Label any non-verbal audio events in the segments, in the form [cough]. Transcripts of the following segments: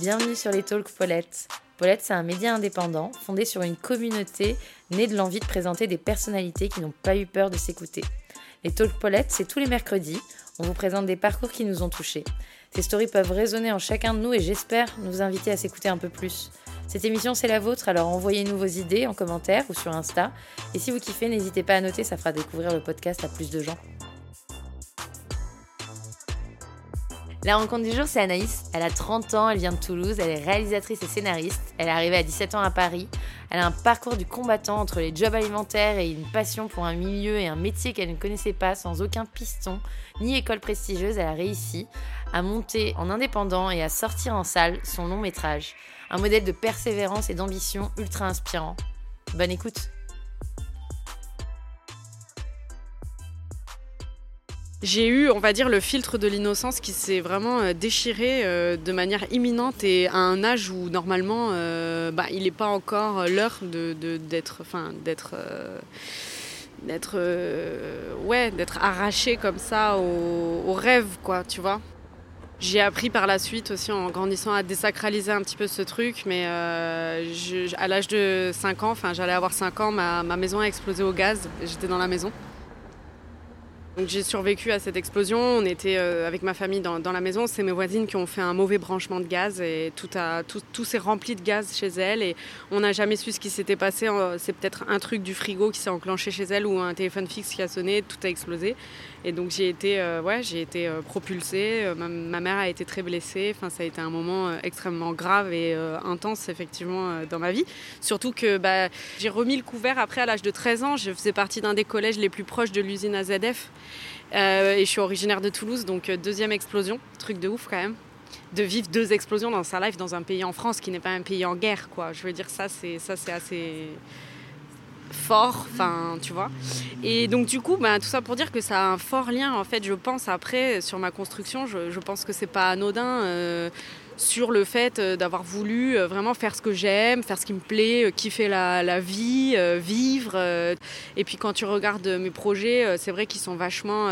Bienvenue sur les Talks Paulette. Paulette, c'est un média indépendant fondé sur une communauté née de l'envie de présenter des personnalités qui n'ont pas eu peur de s'écouter. Les Talks Paulette, c'est tous les mercredis. On vous présente des parcours qui nous ont touchés. Ces stories peuvent résonner en chacun de nous et j'espère nous inviter à s'écouter un peu plus. Cette émission, c'est la vôtre, alors envoyez-nous vos idées en commentaire ou sur Insta. Et si vous kiffez, n'hésitez pas à noter, ça fera découvrir le podcast à plus de gens. La rencontre du jour, c'est Anaïs. Elle a 30 ans, elle vient de Toulouse, elle est réalisatrice et scénariste. Elle est arrivée à 17 ans à Paris. Elle a un parcours du combattant entre les jobs alimentaires et une passion pour un milieu et un métier qu'elle ne connaissait pas sans aucun piston ni école prestigieuse. Elle a réussi à monter en indépendant et à sortir en salle son long métrage. Un modèle de persévérance et d'ambition ultra inspirant. Bonne écoute! J'ai eu, on va dire, le filtre de l'innocence qui s'est vraiment euh, déchiré euh, de manière imminente et à un âge où normalement, euh, bah, il n'est pas encore l'heure d'être, enfin, d'être, d'être, ouais, d'être arraché comme ça au, rêve, quoi, tu vois. J'ai appris par la suite aussi en grandissant à désacraliser un petit peu ce truc, mais à l'âge de 5 ans, enfin j'allais avoir 5 ans, ma, ma maison a explosé au gaz, j'étais dans la maison j'ai survécu à cette explosion. On était euh, avec ma famille dans, la maison. C'est mes voisines qui ont fait un mauvais branchement de gaz et tout, tout, s'est rempli de gaz chez elles. Et on n'a jamais su ce qui s'était passé. Euh, c'est peut-être un truc du frigo qui s'est enclenché chez elles ou un téléphone fixe qui a sonné. Tout a explosé. Et donc j'ai été, euh, ouais, j'ai été propulsée. Ma, mère a été très blessée. Enfin, ça a été un moment extrêmement grave et intense effectivement dans ma vie. Surtout que bah, j'ai remis le couvert après à l'âge de 13 ans. Je faisais partie d'un des collèges les plus proches de l'usine AZF. Euh, et je suis originaire de Toulouse, donc euh, deuxième explosion, truc de ouf quand même. De vivre deux explosions dans sa life dans un pays en France qui n'est pas un pays en guerre, quoi. Je veux dire, ça, c'est assez fort, enfin, tu vois. Et donc, du coup, ben, tout ça pour dire que ça a un fort lien, en fait, je pense, après, sur ma construction, je, je pense que c'est pas anodin. Euh, sur le fait euh, d'avoir voulu euh, vraiment faire ce que j'aime, faire ce qui me plaît, euh, kiffer la, la vie, vivre. Et puis quand tu regardes mes projets, c'est vrai qu'ils sont vachement,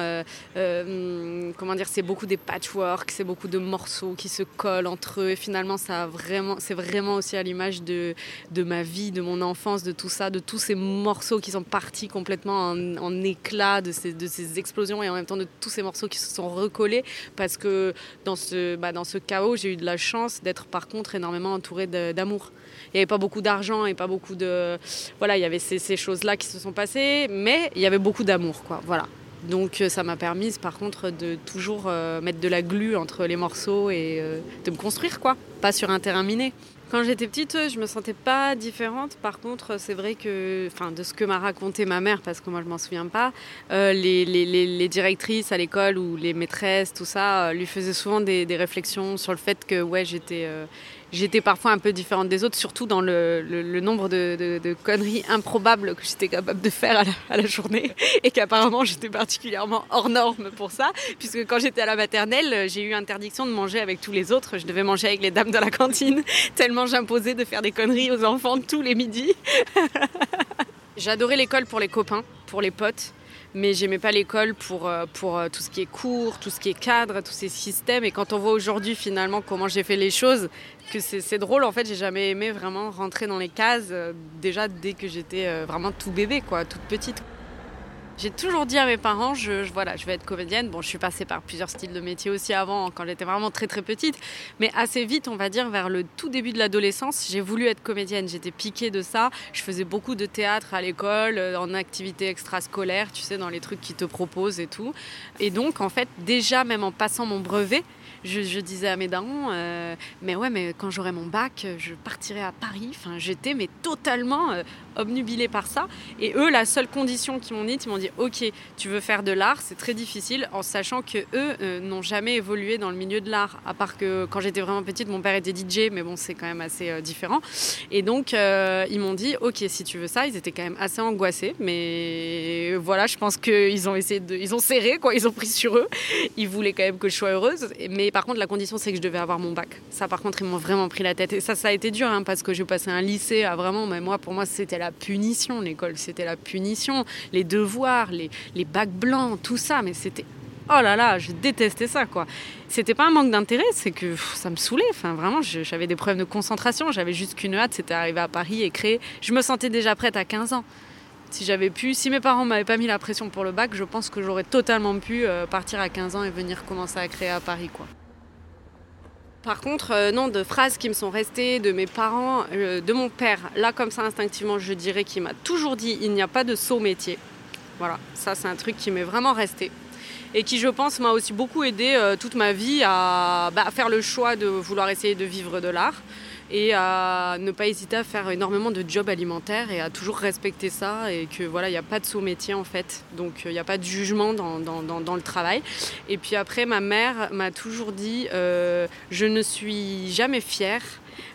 comment dire, c'est beaucoup des patchwork, c'est beaucoup de morceaux qui se collent entre eux. Et finalement, vraiment, c'est vraiment aussi à l'image de, de ma vie, de mon enfance, de tout ça, de tous ces morceaux qui sont partis complètement en, en éclats, de ces, de ces explosions et en même temps de tous ces morceaux qui se sont recollés parce que dans ce, bah, dans ce chaos, j'ai eu de la chance d'être par contre énormément entourée d'amour. Il n'y avait pas beaucoup d'argent et pas beaucoup de... Voilà, il y avait ces, choses-là qui se sont passées, mais il y avait beaucoup d'amour, quoi. Voilà. Donc euh, ça m'a permis par contre de toujours euh, mettre de la glu entre les morceaux et euh, de me construire, quoi. Pas sur un terrain miné. Quand j'étais petite, je me sentais pas différente. Par contre, c'est vrai que, enfin, de ce que m'a raconté ma mère, parce que moi je m'en souviens pas, euh, les, directrices à l'école ou les maîtresses, tout ça, euh, lui faisaient souvent des, réflexions sur le fait que, ouais, j'étais, euh, j'étais parfois un peu différente des autres, surtout dans le, nombre de, de, conneries improbables que j'étais capable de faire à la, journée, [laughs] et qu'apparemment j'étais particulièrement hors norme pour ça, puisque quand j'étais à la maternelle, j'ai eu interdiction de manger avec tous les autres. Je devais manger avec les dames de la cantine, [laughs] tellement j'imposais de faire des conneries aux enfants tous les midis. [laughs] J'adorais l'école pour les copains, pour les potes mais j'aimais pas l'école pour, euh, pour euh, tout ce qui est cours, tout ce qui est cadre, tous ces systèmes. Et quand on voit aujourd'hui finalement comment j'ai fait les choses, que c'est drôle en fait, j'ai jamais aimé vraiment rentrer dans les cases, euh, déjà dès que j'étais vraiment tout bébé, quoi, toute petite. J'ai toujours dit à mes parents, je, voilà, je vais être comédienne. Bon, je suis passée par plusieurs styles de métier aussi avant, quand j'étais vraiment très très petite. Mais assez vite, on va dire, vers le tout début de l'adolescence, j'ai voulu être comédienne. J'étais piquée de ça. Je faisais beaucoup de théâtre à l'école, euh, en activités extrascolaires, tu sais, dans les trucs qu'ils te proposent et tout. Et donc, en fait, déjà, même en passant mon brevet, je, disais à mes darons, euh, mais ouais, mais quand j'aurai mon bac, je partirai à Paris. Enfin, j'étais mais totalement euh, obnubilée par ça. Et eux, la seule condition qu'ils m'ont dit, ils m'ont dit, ok, tu veux faire de l'art, c'est très difficile, en sachant que eux euh, n'ont jamais évolué dans le milieu de l'art, à part que quand j'étais vraiment petite, mon père était DJ, mais bon, c'est quand même assez différent. Et donc, ils m'ont dit, ok, si tu veux ça, ils étaient quand même assez angoissés, mais voilà, je pense qu'ils ont essayé de, ils ont serré, quoi, ils ont pris sur eux. Ils voulaient quand même que je sois heureuse, mais par contre, la condition, c'est que je devais avoir mon bac. Ça, par contre, ils m'ont vraiment pris la tête. Et ça, ça a été dur, hein, parce que j'ai passé un lycée à vraiment, mais moi, pour moi, c'était la punition, l'école, c'était la punition. Les devoirs, les, les bacs blancs, tout ça, mais c'était Oh là là, je détestais ça quoi. C'était pas un manque d'intérêt, c'est que ça me saoulait. Enfin, vraiment, j'avais des problèmes de concentration. J'avais juste qu'une hâte, c'était arriver à Paris et créer. Je me sentais déjà prête à 15 ans. Si j'avais pu, si mes parents m'avaient pas mis la pression pour le bac, je pense que j'aurais totalement pu euh, partir à 15 ans et venir commencer à créer à Paris quoi. Par contre, euh, non, de phrases qui me sont restées de mes parents, euh, de mon père, là comme ça instinctivement, je dirais qu'il m'a toujours dit il n'y a pas de saut métier. Voilà, ça c'est un truc qui m'est vraiment resté et qui, je pense, m'a aussi beaucoup aidé euh, toute ma vie à, bah, faire le choix de vouloir essayer de vivre de l'art et à ne pas hésiter à faire énormément de jobs alimentaires et à toujours respecter ça et que voilà il n'y a pas de sous-métier en fait donc il n'y a pas de jugement dans, le travail et puis après ma mère m'a toujours dit euh, je ne suis jamais fière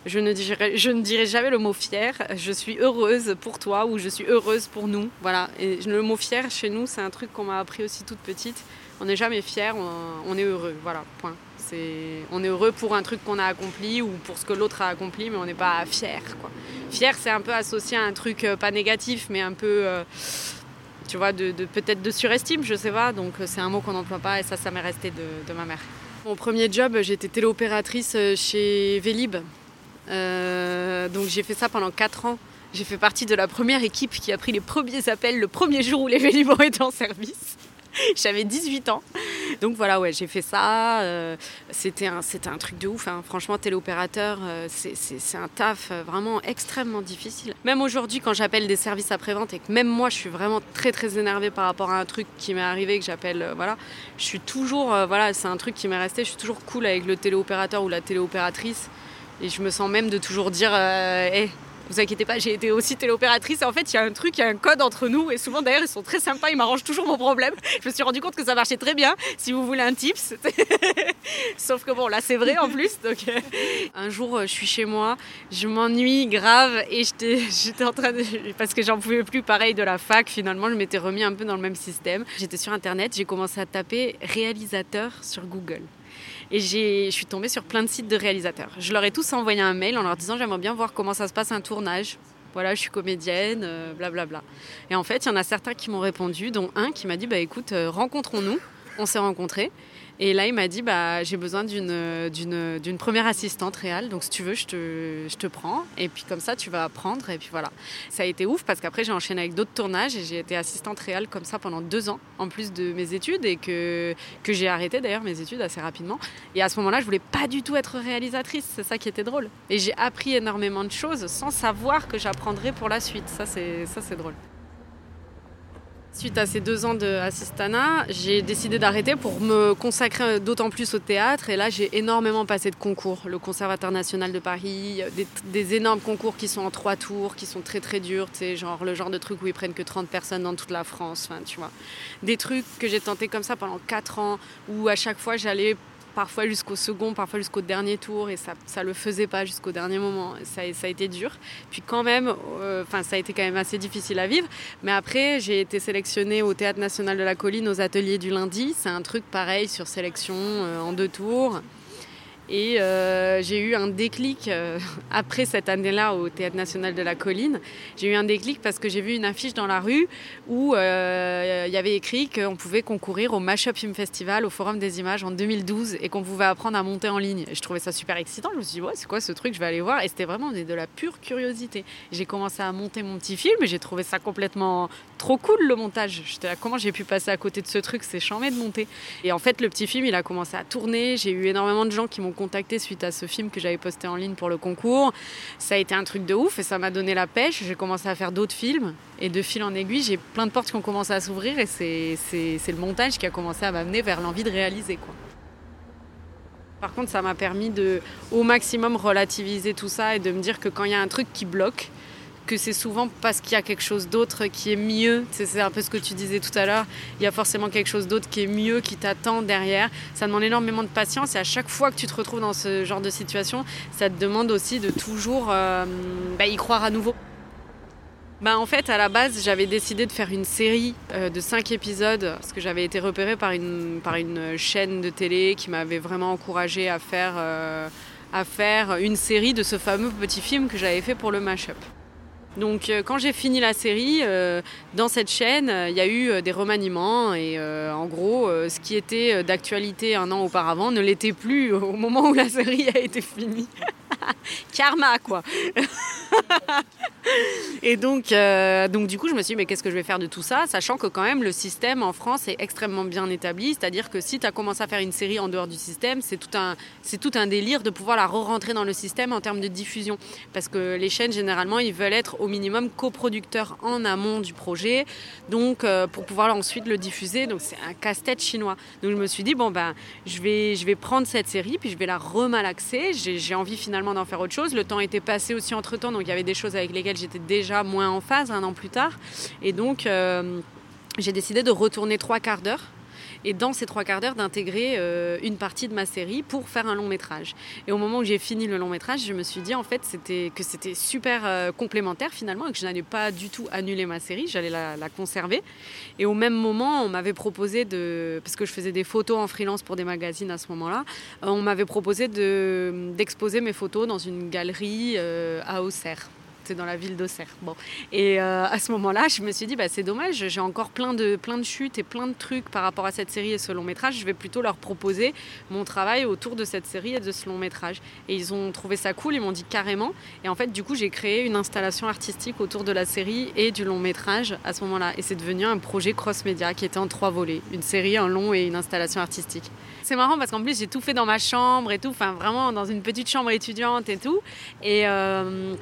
je ne, dirai, je ne dirai jamais le mot fier. Je suis heureuse pour toi ou je suis heureuse pour nous. Voilà. Le mot fier chez nous, c'est un truc qu'on m'a appris aussi toute petite. On n'est jamais fier, on, est heureux. Voilà, point. on est heureux pour un truc qu'on a accompli ou pour ce que l'autre a accompli, mais on n'est pas fier. Fier, c'est un peu associé à un truc euh, pas négatif, mais un peu, euh, tu vois, de, peut-être de surestime, je sais pas. Donc euh, c'est un mot qu'on n'emploie pas et ça, ça m'est resté de, ma mère. Mon premier job, j'étais téléopératrice chez Vélib, donc j'ai fait ça pendant 4 ans. J'ai fait partie de la première équipe qui a pris les premiers appels le premier jour où les Vélib étaient en service. [laughs] J'avais 18 ans. Donc voilà, ouais, j'ai fait ça. Euh, c'était un, un truc de ouf. Hein. Franchement, téléopérateur, euh, c'est un taf vraiment extrêmement difficile. Même aujourd'hui, quand j'appelle des services après-vente et que même moi, je suis vraiment très très énervée par rapport à un truc qui m'est arrivé, que j'appelle, voilà, je suis toujours, voilà, c'est un truc qui m'est resté. Je suis toujours cool avec le téléopérateur ou la téléopératrice. Et je me sens même de toujours dire eh, vous inquiétez pas, j'ai été aussi téléopératrice. En fait, il y a un truc, il y a un code entre nous. Et souvent, d'ailleurs, ils sont très sympas, ils m'arrangent toujours mon problème. Je me suis rendu compte que ça marchait très bien. Si vous voulez un tips. [laughs] Sauf que bon, là, c'est vrai en plus. Donc, euh, un jour, euh, je suis chez moi, je m'ennuie grave. Et [laughs] j'étais en train de. Parce que j'en pouvais plus, pareil, de la fac. Finalement, je m'étais remis un peu dans le même système. J'étais sur Internet, j'ai commencé à taper réalisateur sur Google. Et je suis tombée sur plein de sites de réalisateurs. Je leur ai tous envoyé un mail en leur disant j'aimerais bien voir comment ça se passe un tournage. Voilà, je suis comédienne, blablabla. Euh. Et en fait, il y en a certains qui m'ont répondu, dont un qui m'a dit bah écoute, euh, rencontrons-nous. On s'est rencontrés. Et là, il m'a dit bah, j'ai besoin d'une, d'une, d'une première assistante réelle. Donc, si tu veux, je te, je te prends. Et puis, comme ça, tu vas apprendre. Et puis voilà. Ça a été ouf parce qu'après, j'ai enchaîné avec d'autres tournages et j'ai été assistante réelle comme ça pendant deux ans, en plus de mes études. Et que, que j'ai arrêté d'ailleurs mes études assez rapidement. Et à ce moment-là, je voulais pas du tout être réalisatrice. C'est ça qui était drôle. Et j'ai appris énormément de choses sans savoir que j'apprendrais pour la suite. Ça, c'est, ça, c'est drôle. Suite à ces deux ans d'assistanat, j'ai décidé d'arrêter pour me consacrer d'autant plus au théâtre. Et là, j'ai énormément passé de concours. Le Conservatoire national de Paris, des, énormes concours qui sont en trois tours, qui sont très très durs. Tu genre le genre de truc où ils prennent que 30 personnes dans toute la France. Enfin, tu vois. Des trucs que j'ai tenté comme ça pendant quatre ans, où à chaque fois j'allais parfois jusqu'au second, parfois jusqu'au dernier tour, et ça ne le faisait pas jusqu'au dernier moment. Ça, ça, a été dur. Puis quand même, euh, ça a été quand même assez difficile à vivre. Mais après, j'ai été sélectionnée au Théâtre National de la Colline aux ateliers du lundi. C'est un truc pareil sur sélection euh, en deux tours. Et euh, j'ai eu un déclic euh, après cette année-là au Théâtre National de la Colline. J'ai eu un déclic parce que j'ai vu une affiche dans la rue où euh, il y avait écrit qu'on pouvait concourir au Mashup Film Festival au Forum des Images en 2012 et qu'on pouvait apprendre à monter en ligne. Et je trouvais ça super excitant. Je me suis dit, ouais, c'est quoi ce truc? Je vais aller voir. Et c'était vraiment de la pure curiosité. J'ai commencé à monter mon petit film et j'ai trouvé ça complètement trop cool le montage. J'étais là, comment j'ai pu passer à côté de ce truc? C'est chambé de monter. Et en fait, le petit film, il a commencé à tourner. J'ai eu énormément de gens qui m'ont contacté suite à ce film que j'avais posté en ligne pour le concours. Ça a été un truc de ouf et ça m'a donné la pêche. J'ai commencé à faire d'autres films et de fil en aiguille, j'ai plein de portes qui ont commencé à s'ouvrir et c'est le montage qui a commencé à m'amener vers l'envie de réaliser. Quoi. Par contre, ça m'a permis de au maximum relativiser tout ça et de me dire que quand il y a un truc qui bloque, que c'est souvent parce qu'il y a quelque chose d'autre qui est mieux. C'est un peu ce que tu disais tout à l'heure. Il y a forcément quelque chose d'autre qui est mieux, qui t'attend derrière. Ça demande énormément de patience et à chaque fois que tu te retrouves dans ce genre de situation, ça te demande aussi de toujours euh, bah, y croire à nouveau. Bah en fait, à la base, j'avais décidé de faire une série euh, de 5 épisodes parce que j'avais été repérée par une, par une chaîne de télé qui m'avait vraiment encouragée à faire, euh, à faire une série de ce fameux petit film que j'avais fait pour le Mashup. Donc euh, quand j'ai fini la série, euh, dans cette chaîne, euh, il y a eu des remaniements et en gros, ce qui était d'actualité un an auparavant ne l'était plus [laughs] au moment où la série a été finie. [laughs] Karma quoi. [laughs] [laughs] et donc, euh, donc du coup, je me suis dit, mais qu'est-ce que je vais faire de tout ça Sachant que quand même, le système en France est extrêmement bien établi. C'est-à-dire que si tu as commencé à faire une série en dehors du système, c'est tout, un, tout un délire de pouvoir la re-rentrer dans le système en termes de diffusion. Parce que les chaînes, généralement, ils veulent être au minimum coproducteurs en amont du projet. Donc, euh, pour pouvoir ensuite le diffuser. Donc, c'est un casse-tête chinois. Donc, je me suis dit, bon, ben, je vais, je vais prendre cette série, puis je vais la remalaxer. J'ai, j'ai envie finalement d'en faire autre chose. Le temps était passé aussi entre temps. Donc, il y avait des choses avec lesquelles j'étais déjà moins en phase un an plus tard. Et donc, euh, j'ai décidé de retourner trois quarts d'heure et dans ces trois quarts d'heure d'intégrer euh, une partie de ma série pour faire un long métrage. Et au moment où j'ai fini le long métrage, je me suis dit en fait que c'était super euh, complémentaire finalement et que je n'allais pas du tout annuler ma série, j'allais la, conserver. Et au même moment, on m'avait proposé de, parce que je faisais des photos en freelance pour des magazines à ce moment-là, on m'avait proposé d'exposer mes photos dans une galerie à Auxerre dans la ville d'Auxerre. Bon. Et euh, à ce moment-là, je me suis dit, bah, c'est dommage, j'ai encore plein de, plein de chutes et plein de trucs par rapport à cette série et ce long métrage. Je vais plutôt leur proposer mon travail autour de cette série et de ce long métrage. Et ils ont trouvé ça cool, ils m'ont dit carrément. Et en fait, du coup, j'ai créé une installation artistique autour de la série et du long métrage à ce moment-là. Et c'est devenu un projet cross-média qui était en trois volets une série, un long et une installation artistique. C'est marrant parce qu'en plus, j'ai tout fait dans ma chambre et tout, enfin vraiment dans une petite chambre étudiante et tout. Et. Euh,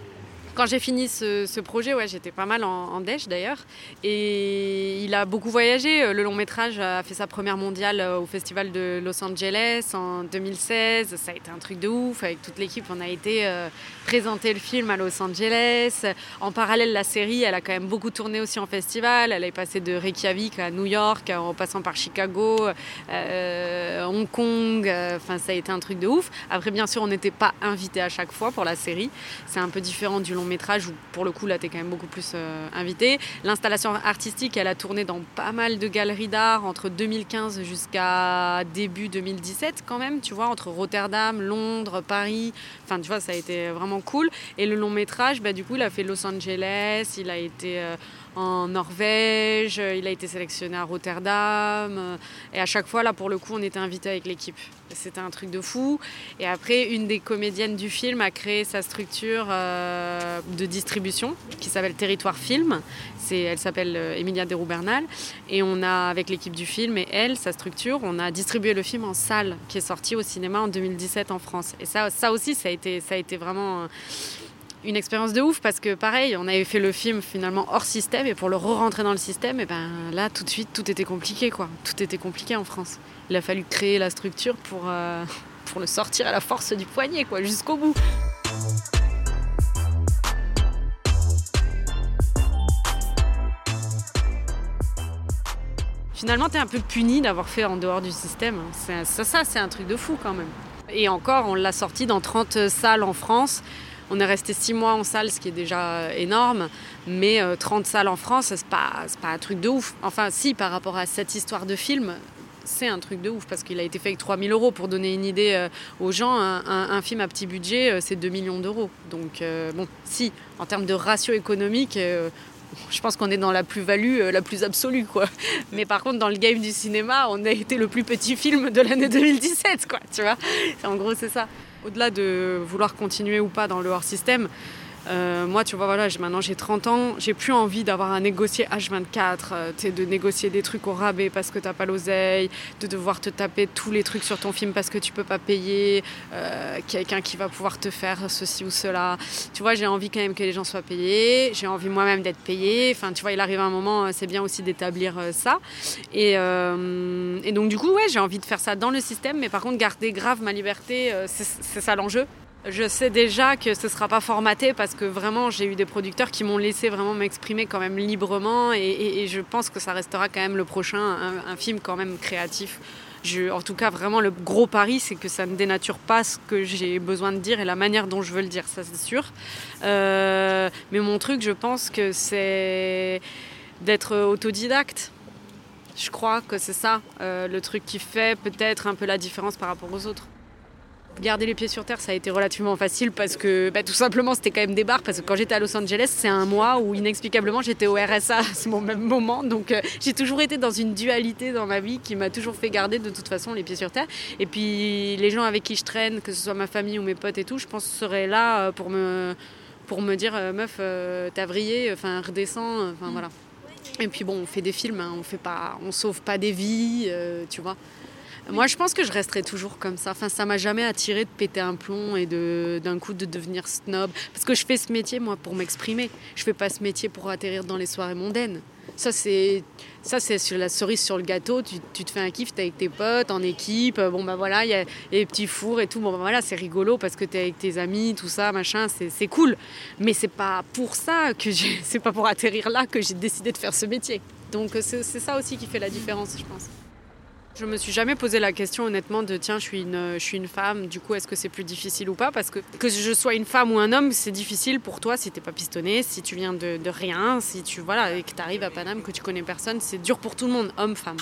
quand j'ai fini ce, projet, ouais, j'étais pas mal en, en d'ailleurs. Et il a beaucoup voyagé. Euh, le long métrage a fait sa première mondiale euh, au Festival de Los Angeles en 2016. Ça a été un truc de ouf. Avec toute l'équipe, on a été euh, présenter le film à Los Angeles. En parallèle, la série, elle a quand même beaucoup tourné aussi en festival. Elle est passée de Reykjavik à New York, en passant par Chicago, Hong Kong. Enfin, ça a été un truc de ouf. Après, bien sûr, on n'était pas invité à chaque fois pour la série. C'est un peu différent du long métrage où pour le coup là tu es quand même beaucoup plus euh, invité. L'installation artistique elle a tourné dans pas mal de galeries d'art entre 2015 jusqu'à début 2017 quand même, tu vois, entre Rotterdam, Londres, Paris. Enfin tu vois ça a été vraiment cool. Et le long métrage bah, du coup il a fait Los Angeles, il a été... Euh, en Norvège, il a été sélectionné à Rotterdam. Et à chaque fois, là, pour le coup, on était invité avec l'équipe. C'était un truc de fou. Et après, une des comédiennes du film a créé sa structure euh, de distribution qui s'appelle Territoire Film. elle s'appelle euh, Emilia Deroux-Bernal. Et on a, avec l'équipe du film et elle, sa structure, on a distribué le film en salle qui est sorti au cinéma en 2017 en France. Et ça, ça aussi, ça a été, ça a été vraiment une expérience de ouf parce que pareil, on avait fait le film finalement hors système et pour le re-rentrer dans le système, et ben là tout de suite tout était compliqué quoi. Tout était compliqué en France. Il a fallu créer la structure pour, euh, le sortir à la force du poignet quoi, jusqu'au bout. Finalement, tu es un peu puni d'avoir fait en dehors du système. Ça, ça c'est un truc de fou quand même. Et encore, on l'a sorti dans 30 salles en France. On est resté six mois en salle, ce qui est déjà énorme, mais 30 euh, salles en France, c'est pas, pas un truc de ouf. Enfin, si, par rapport à cette histoire de film, c'est un truc de ouf parce qu'il a été fait avec 3000 euros. Pour donner une idée euh, aux gens, un, film à petit budget, euh, c'est 2 millions d'euros. Donc, bon, si, en termes de ratio économique, je pense qu'on est dans la plus-value la plus absolue, quoi. Mais par contre, dans le game du cinéma, on a été le plus petit film de l'année 2017, quoi, tu vois. En gros, c'est ça. Au-delà de vouloir continuer ou pas dans le hors-système, euh, moi, tu vois, voilà, maintenant j'ai 30 ans, j'ai plus envie d'avoir à négocier H24, euh, de négocier des trucs au rabais parce que t'as pas l'oseille, de devoir te taper tous les trucs sur ton film parce que tu peux pas payer, euh, quelqu'un qui va pouvoir te faire ceci ou cela. Tu vois, j'ai envie quand même que les gens soient payés, j'ai envie moi-même d'être payé. Enfin, tu vois, il arrive un moment, c'est bien aussi d'établir ça. Et, et, donc, du coup, ouais, j'ai envie de faire ça dans le système, mais par contre, garder grave ma liberté, c'est ça l'enjeu. Je sais déjà que ce ne sera pas formaté parce que vraiment j'ai eu des producteurs qui m'ont laissé vraiment m'exprimer quand même librement et, je pense que ça restera quand même le prochain, un, film quand même créatif. en tout cas, vraiment le gros pari, c'est que ça ne dénature pas ce que j'ai besoin de dire et la manière dont je veux le dire, ça c'est sûr. Euh, mais mon truc, je pense que c'est d'être autodidacte. Je crois que c'est ça euh, le truc qui fait peut-être un peu la différence par rapport aux autres garder les pieds sur terre, ça a été relativement facile parce que bah, tout simplement c'était quand même des bars. Parce que quand j'étais à Los Angeles, c'est un mois où inexplicablement j'étais au RSA [laughs] à ce même moment. Donc euh, j'ai toujours été dans une dualité dans ma vie qui m'a toujours fait garder de toute façon les pieds sur terre. Et puis les gens avec qui je traîne, que ce soit ma famille ou mes potes et tout, je pense seraient là euh, pour me, pour me dire euh, meuf, t'as vrillé, enfin redescends, enfin voilà. Et puis bon, on fait des films, hein, on fait pas, on sauve pas des vies, tu vois. Moi, je pense que je resterai toujours comme ça. Enfin, ça m'a jamais attiré de péter un plomb et de, d'un coup de devenir snob. Parce que je fais ce métier, moi, pour m'exprimer. Je fais pas ce métier pour atterrir dans les soirées mondaines. Ça, c'est, ça, c'est la cerise sur le gâteau. Tu, tu te fais un kiff, t'es avec tes potes, en équipe. Bon, bah voilà, il y a les petits fours et tout. Bon, bah voilà, c'est rigolo parce que t'es avec tes amis, tout ça, machin, c'est, cool. Mais c'est pas pour ça que [laughs] c'est pas pour atterrir là que j'ai décidé de faire ce métier. Donc, c'est ça aussi qui fait la différence, je pense. Je me suis jamais posé la question honnêtement de tiens je suis une, je suis une femme, du coup est-ce que c'est plus difficile ou pas? Parce que que je sois une femme ou un homme, c'est difficile pour toi si t'es pas pistonné, si tu viens de, de rien, si tu voilà et que tu arrives à Paname, que tu connais personne, c'est dur pour tout le monde, homme, femme.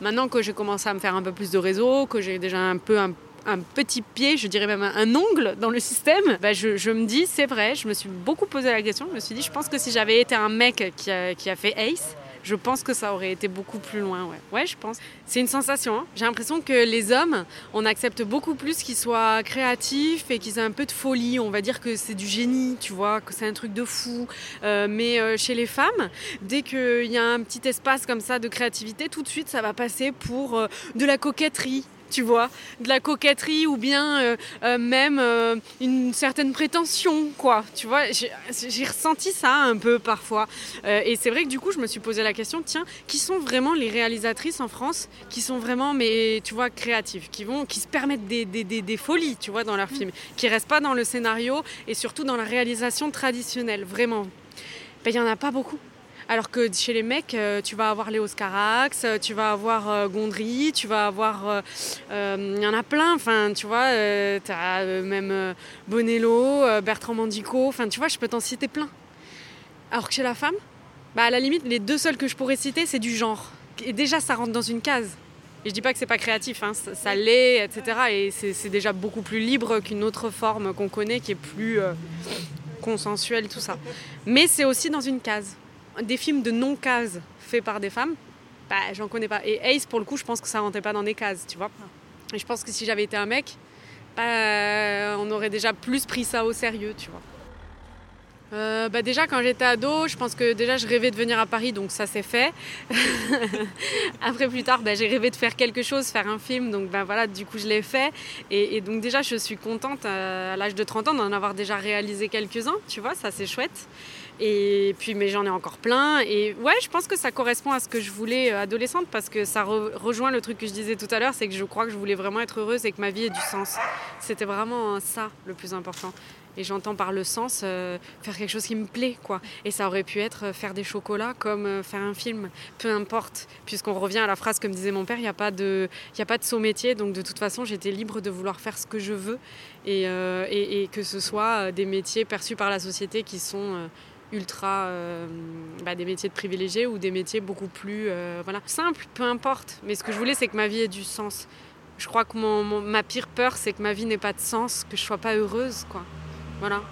Maintenant que j'ai commencé à me faire un peu plus de réseau, que j'ai déjà un peu un, un, petit pied, je dirais même un, ongle dans le système, bah je, je, me dis c'est vrai, je me suis beaucoup posé la question, je me suis dit je pense que si j'avais été un mec qui a, qui a fait Ace, je pense que ça aurait été beaucoup plus loin. Ouais, ouais je pense. C'est une sensation. Hein. J'ai l'impression que les hommes, on accepte beaucoup plus qu'ils soient créatifs et qu'ils aient un peu de folie. On va dire que c'est du génie, tu vois, que c'est un truc de fou. Euh, mais euh, chez les femmes, dès qu'il y a un petit espace comme ça de créativité, tout de suite, ça va passer pour euh, de la coquetterie tu vois, de la coquetterie ou bien euh, euh, même euh, une certaine prétention, quoi. Tu vois, j'ai ressenti ça un peu parfois. et c'est vrai que du coup, je me suis posé la question, tiens, qui sont vraiment les réalisatrices en France qui sont vraiment, mais tu vois, créatives, qui vont, qui se permettent des, des, des, des folies, tu vois, dans leurs films, qui restent pas dans le scénario et surtout dans la réalisation traditionnelle, vraiment. Ben, il n'y en a pas beaucoup. Alors que chez les mecs, euh, tu vas avoir Léo Scarax, euh, tu vas avoir euh, Gondry, tu vas avoir. Il y en a plein, enfin, tu vois, tu as même Bonello, Bertrand Mandico, enfin, tu vois, je peux t'en citer plein. Alors que chez la femme, bah, à la limite, les deux seuls que je pourrais citer, c'est du genre. Et déjà, ça rentre dans une case. Et je dis pas que c'est pas créatif, hein, ça, ça l'est, etc. Et c'est déjà beaucoup plus libre qu'une autre forme qu'on connaît qui est plus consensuelle, tout ça. Mais c'est aussi dans une case des films de non-cases faits par des femmes, bah, j'en connais pas. Et Ace, pour le coup, je pense que ça rentrait pas dans des cases, tu vois. Et je pense que si j'avais été un mec, bah, on aurait déjà plus pris ça au sérieux, tu vois. Euh, bah déjà quand j'étais ado, je pense que déjà je rêvais de venir à Paris, donc ça s'est fait. [laughs] Après plus tard, bah, j'ai rêvé de faire quelque chose, faire un film, donc bah, voilà, du coup je l'ai fait. Et, et, donc déjà je suis contente euh, à l'âge de 30 ans d'en avoir déjà réalisé quelques-uns, tu vois, ça c'est chouette. Et puis, mais j'en ai encore plein. Et ouais, je pense que ça correspond à ce que je voulais euh, adolescente parce que ça re rejoint le truc que je disais tout à l'heure, c'est que je crois que je voulais vraiment être heureuse et que ma vie ait du sens. C'était vraiment ça le plus important. Et j'entends par le sens euh, faire quelque chose qui me plaît, quoi. Et ça aurait pu être euh, faire des chocolats comme faire un film, peu importe. Puisqu'on revient à la phrase comme disait mon père, il n'y a pas de, il a pas de saut métier. Donc de toute façon, j'étais libre de vouloir faire ce que je veux et, et, que ce soit des métiers perçus par la société qui sont ultra euh, bah, des métiers de privilégiés ou des métiers beaucoup plus euh, voilà simples, peu importe. Mais ce que je voulais, c'est que ma vie ait du sens. Je crois que mon, ma pire peur, c'est que ma vie n'ait pas de sens, que je sois pas heureuse, quoi. Voilà.